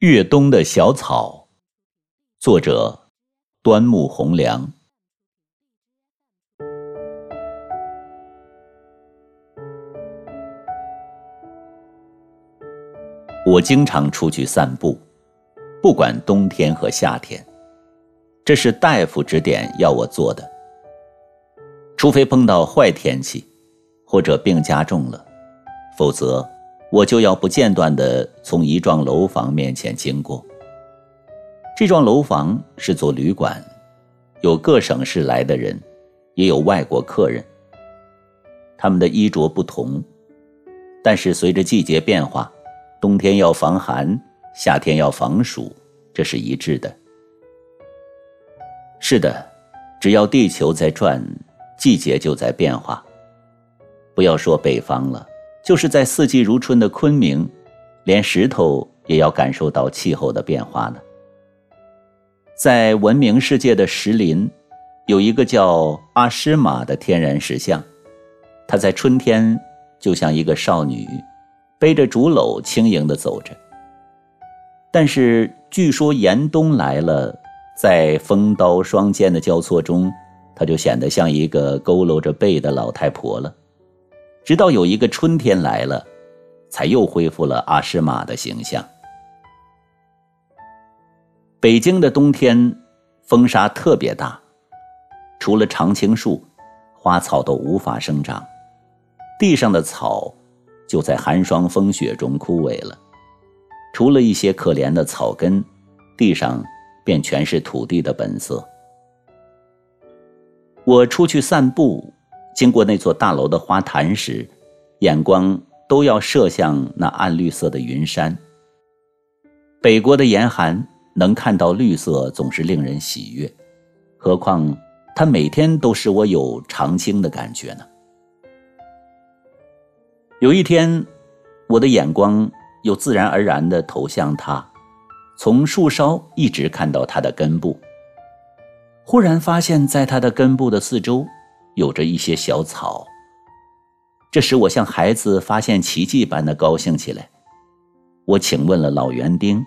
越冬的小草，作者端木蕻良。我经常出去散步，不管冬天和夏天，这是大夫指点要我做的。除非碰到坏天气，或者病加重了，否则。我就要不间断地从一幢楼房面前经过。这幢楼房是座旅馆，有各省市来的人，也有外国客人。他们的衣着不同，但是随着季节变化，冬天要防寒，夏天要防暑，这是一致的。是的，只要地球在转，季节就在变化。不要说北方了。就是在四季如春的昆明，连石头也要感受到气候的变化呢。在闻名世界的石林，有一个叫阿诗玛的天然石像，它在春天就像一个少女，背着竹篓轻盈地走着。但是据说严冬来了，在风刀霜剑的交错中，它就显得像一个佝偻着背的老太婆了。直到有一个春天来了，才又恢复了阿诗玛的形象。北京的冬天，风沙特别大，除了常青树，花草都无法生长，地上的草就在寒霜风雪中枯萎了，除了一些可怜的草根，地上便全是土地的本色。我出去散步。经过那座大楼的花坛时，眼光都要射向那暗绿色的云山。北国的严寒，能看到绿色总是令人喜悦，何况它每天都使我有常青的感觉呢？有一天，我的眼光又自然而然地投向它，从树梢一直看到它的根部，忽然发现，在它的根部的四周。有着一些小草，这使我像孩子发现奇迹般的高兴起来。我请问了老园丁，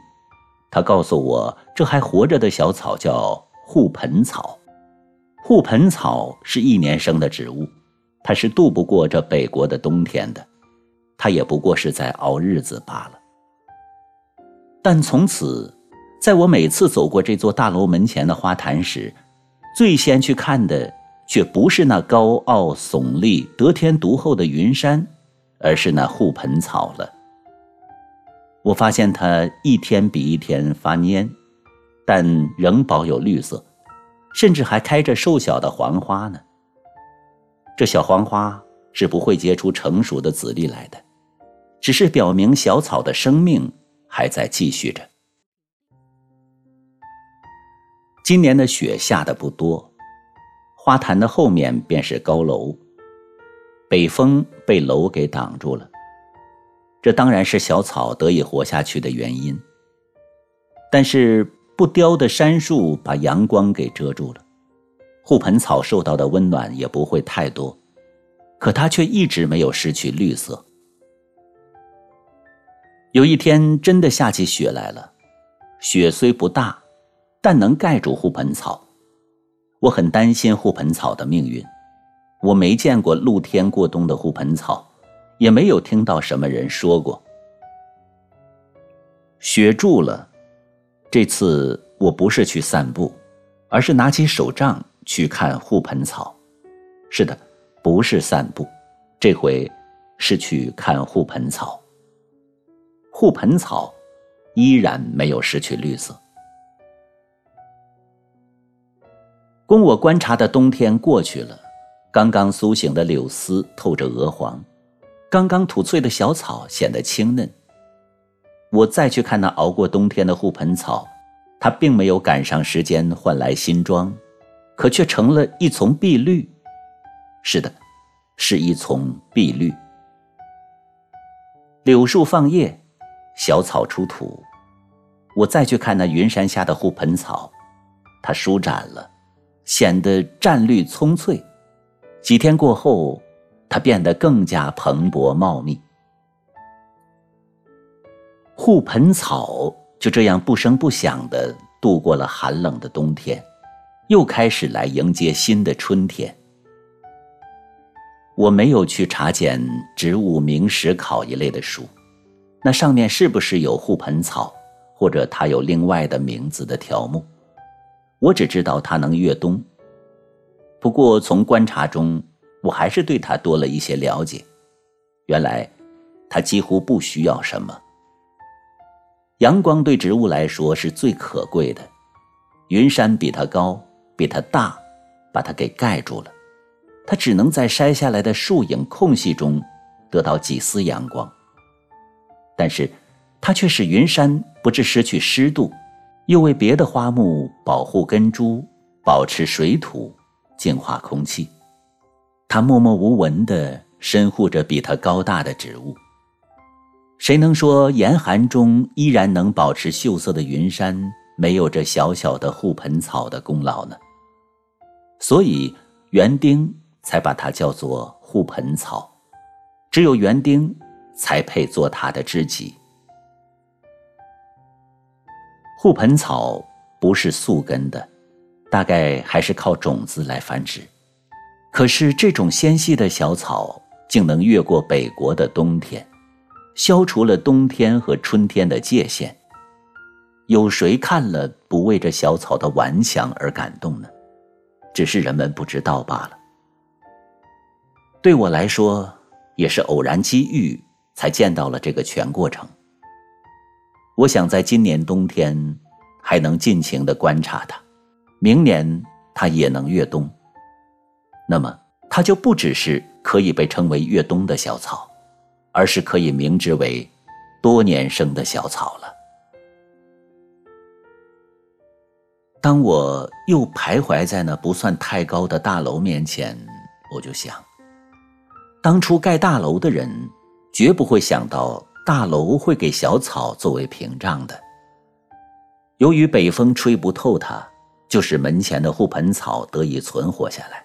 他告诉我，这还活着的小草叫护盆草。护盆草是一年生的植物，它是渡不过这北国的冬天的，它也不过是在熬日子罢了。但从此，在我每次走过这座大楼门前的花坛时，最先去看的。却不是那高傲耸立、得天独厚的云山，而是那护盆草了。我发现它一天比一天发蔫，但仍保有绿色，甚至还开着瘦小的黄花呢。这小黄花是不会结出成熟的籽粒来的，只是表明小草的生命还在继续着。今年的雪下的不多。花坛的后面便是高楼，北风被楼给挡住了，这当然是小草得以活下去的原因。但是不雕的杉树把阳光给遮住了，护盆草受到的温暖也不会太多，可它却一直没有失去绿色。有一天真的下起雪来了，雪虽不大，但能盖住护盆草。我很担心护盆草的命运，我没见过露天过冬的护盆草，也没有听到什么人说过。雪住了，这次我不是去散步，而是拿起手杖去看护盆草。是的，不是散步，这回是去看护盆草。护盆草依然没有失去绿色。供我观察的冬天过去了，刚刚苏醒的柳丝透着鹅黄，刚刚吐翠的小草显得青嫩。我再去看那熬过冬天的护盆草，它并没有赶上时间换来新装，可却成了一丛碧绿。是的，是一丛碧绿。柳树放叶，小草出土。我再去看那云山下的护盆草，它舒展了。显得湛绿葱翠，几天过后，它变得更加蓬勃茂密。护盆草就这样不声不响地度过了寒冷的冬天，又开始来迎接新的春天。我没有去查检《植物名实考》一类的书，那上面是不是有护盆草，或者它有另外的名字的条目？我只知道它能越冬。不过从观察中，我还是对它多了一些了解。原来，它几乎不需要什么。阳光对植物来说是最可贵的，云山比它高，比它大，把它给盖住了。它只能在筛下来的树影空隙中得到几丝阳光，但是它却使云山不致失去湿度，又为别的花木保护根株、保持水土、净化空气。它默默无闻地深护着比它高大的植物。谁能说严寒中依然能保持秀色的云山没有这小小的护盆草的功劳呢？所以园丁。才把它叫做护盆草，只有园丁才配做它的知己。护盆草不是宿根的，大概还是靠种子来繁殖。可是这种纤细的小草竟能越过北国的冬天，消除了冬天和春天的界限。有谁看了不为这小草的顽强而感动呢？只是人们不知道罢了。对我来说，也是偶然机遇才见到了这个全过程。我想在今年冬天还能尽情的观察它，明年它也能越冬。那么，它就不只是可以被称为越冬的小草，而是可以名之为多年生的小草了。当我又徘徊在那不算太高的大楼面前，我就想。当初盖大楼的人，绝不会想到大楼会给小草作为屏障的。由于北风吹不透它，就使门前的护盆草得以存活下来。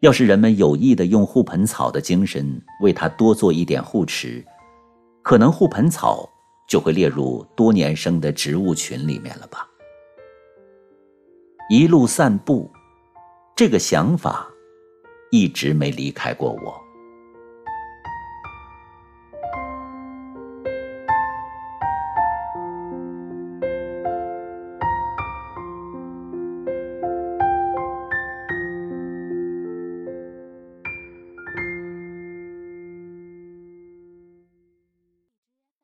要是人们有意的用护盆草的精神为它多做一点护持，可能护盆草就会列入多年生的植物群里面了吧。一路散步，这个想法。一直没离开过我。